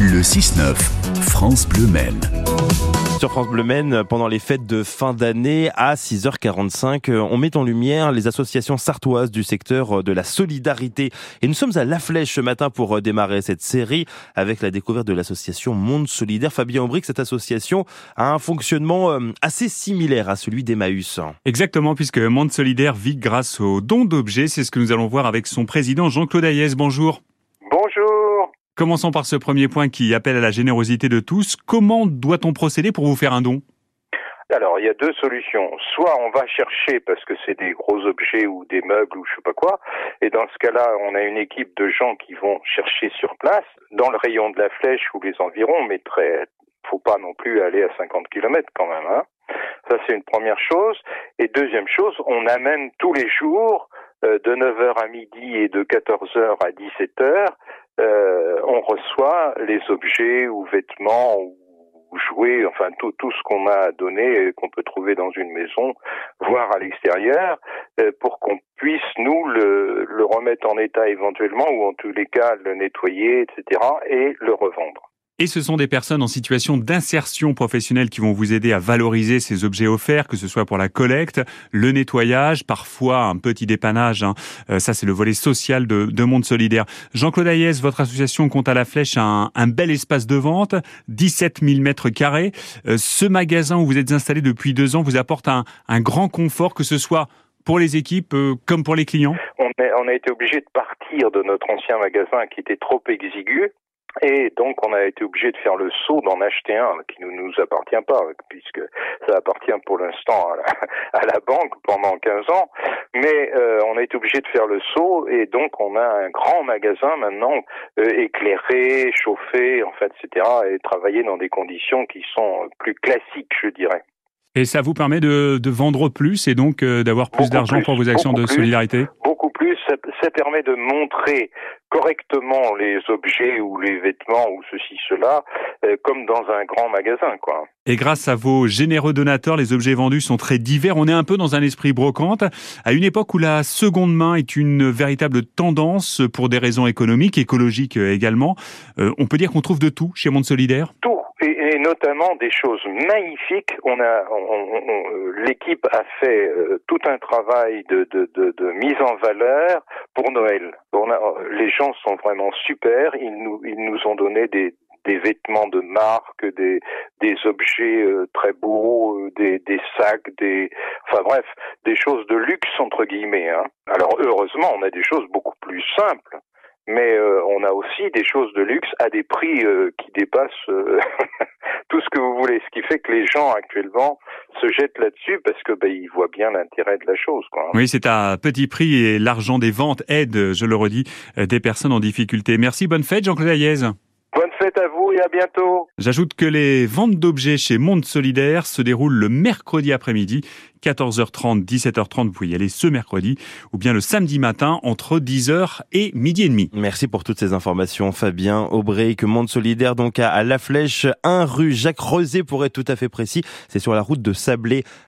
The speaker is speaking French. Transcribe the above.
Le 6-9, France Bleu Maine. Sur France Bleu Maine, pendant les fêtes de fin d'année à 6h45, on met en lumière les associations sartoises du secteur de la solidarité. Et nous sommes à La Flèche ce matin pour démarrer cette série avec la découverte de l'association Monde Solidaire. Fabien Aubric, cette association a un fonctionnement euh, assez similaire à celui d'Emmaüs. Exactement, puisque Monde Solidaire vit grâce aux dons d'objets. C'est ce que nous allons voir avec son président Jean-Claude Ayès. Bonjour. Commençons par ce premier point qui appelle à la générosité de tous. Comment doit-on procéder pour vous faire un don? Alors, il y a deux solutions. Soit on va chercher parce que c'est des gros objets ou des meubles ou je sais pas quoi, et dans ce cas-là, on a une équipe de gens qui vont chercher sur place, dans le rayon de la flèche ou les environs, mais très, faut pas non plus aller à 50 km quand même. Hein. Ça, c'est une première chose. Et deuxième chose, on amène tous les jours euh, de 9h à midi et de 14h à 17h, euh, on reçoit les objets ou vêtements ou jouets, enfin tout, tout ce qu'on a donné, qu'on peut trouver dans une maison, voire à l'extérieur, euh, pour qu'on puisse, nous, le, le remettre en état éventuellement, ou en tous les cas le nettoyer, etc., et le revendre. Et ce sont des personnes en situation d'insertion professionnelle qui vont vous aider à valoriser ces objets offerts, que ce soit pour la collecte, le nettoyage, parfois un petit dépannage. Hein. Euh, ça, c'est le volet social de, de Monde Solidaire. Jean-Claude Ayès, votre association compte à la flèche un, un, bel espace de vente, 17 000 mètres carrés. Euh, ce magasin où vous êtes installé depuis deux ans vous apporte un, un grand confort, que ce soit pour les équipes euh, comme pour les clients? On a, on a été obligé de partir de notre ancien magasin qui était trop exigu et donc, on a été obligé de faire le saut d'en acheter un qui ne nous appartient pas, puisque ça appartient pour l'instant à, à la, banque pendant 15 ans. Mais euh, on a été obligé de faire le saut, et donc on a un grand magasin maintenant euh, éclairé, chauffé, en fait, etc., et travailler dans des conditions qui sont plus classiques, je dirais. Et ça vous permet de, de vendre plus et donc euh, d'avoir plus d'argent pour vos actions de solidarité? Beaucoup plus. Ça, ça, permet de montrer correctement les objets ou les vêtements ou ceci, cela, euh, comme dans un grand magasin. quoi. Et grâce à vos généreux donateurs, les objets vendus sont très divers. On est un peu dans un esprit brocante, à une époque où la seconde main est une véritable tendance pour des raisons économiques, écologiques euh, également. Euh, on peut dire qu'on trouve de tout chez Monde Solidaire? Tout notamment des choses magnifiques. On a, l'équipe a fait euh, tout un travail de, de, de, de, mise en valeur pour Noël. On a, les gens sont vraiment super. Ils nous, ils nous ont donné des, des vêtements de marque, des, des objets euh, très beaux, euh, des, des sacs, des, enfin bref, des choses de luxe entre guillemets. Hein. Alors heureusement, on a des choses beaucoup plus simples mais euh, on a aussi des choses de luxe à des prix euh, qui dépassent euh, tout ce que vous voulez. Ce qui fait que les gens actuellement se jettent là-dessus parce que ben, ils voient bien l'intérêt de la chose. Quoi. Oui, c'est à petit prix et l'argent des ventes aide, je le redis, des personnes en difficulté. Merci, bonne fête Jean-Claude Ayez. Bonne fête à vous et à bientôt. J'ajoute que les ventes d'objets chez Monde Solidaire se déroulent le mercredi après-midi, 14h30, 17h30. Vous pouvez y aller ce mercredi ou bien le samedi matin entre 10h et midi et demi. Merci pour toutes ces informations, Fabien Aubray, que Monde Solidaire donc à La Flèche, 1 rue Jacques Rosé pour être tout à fait précis. C'est sur la route de Sablé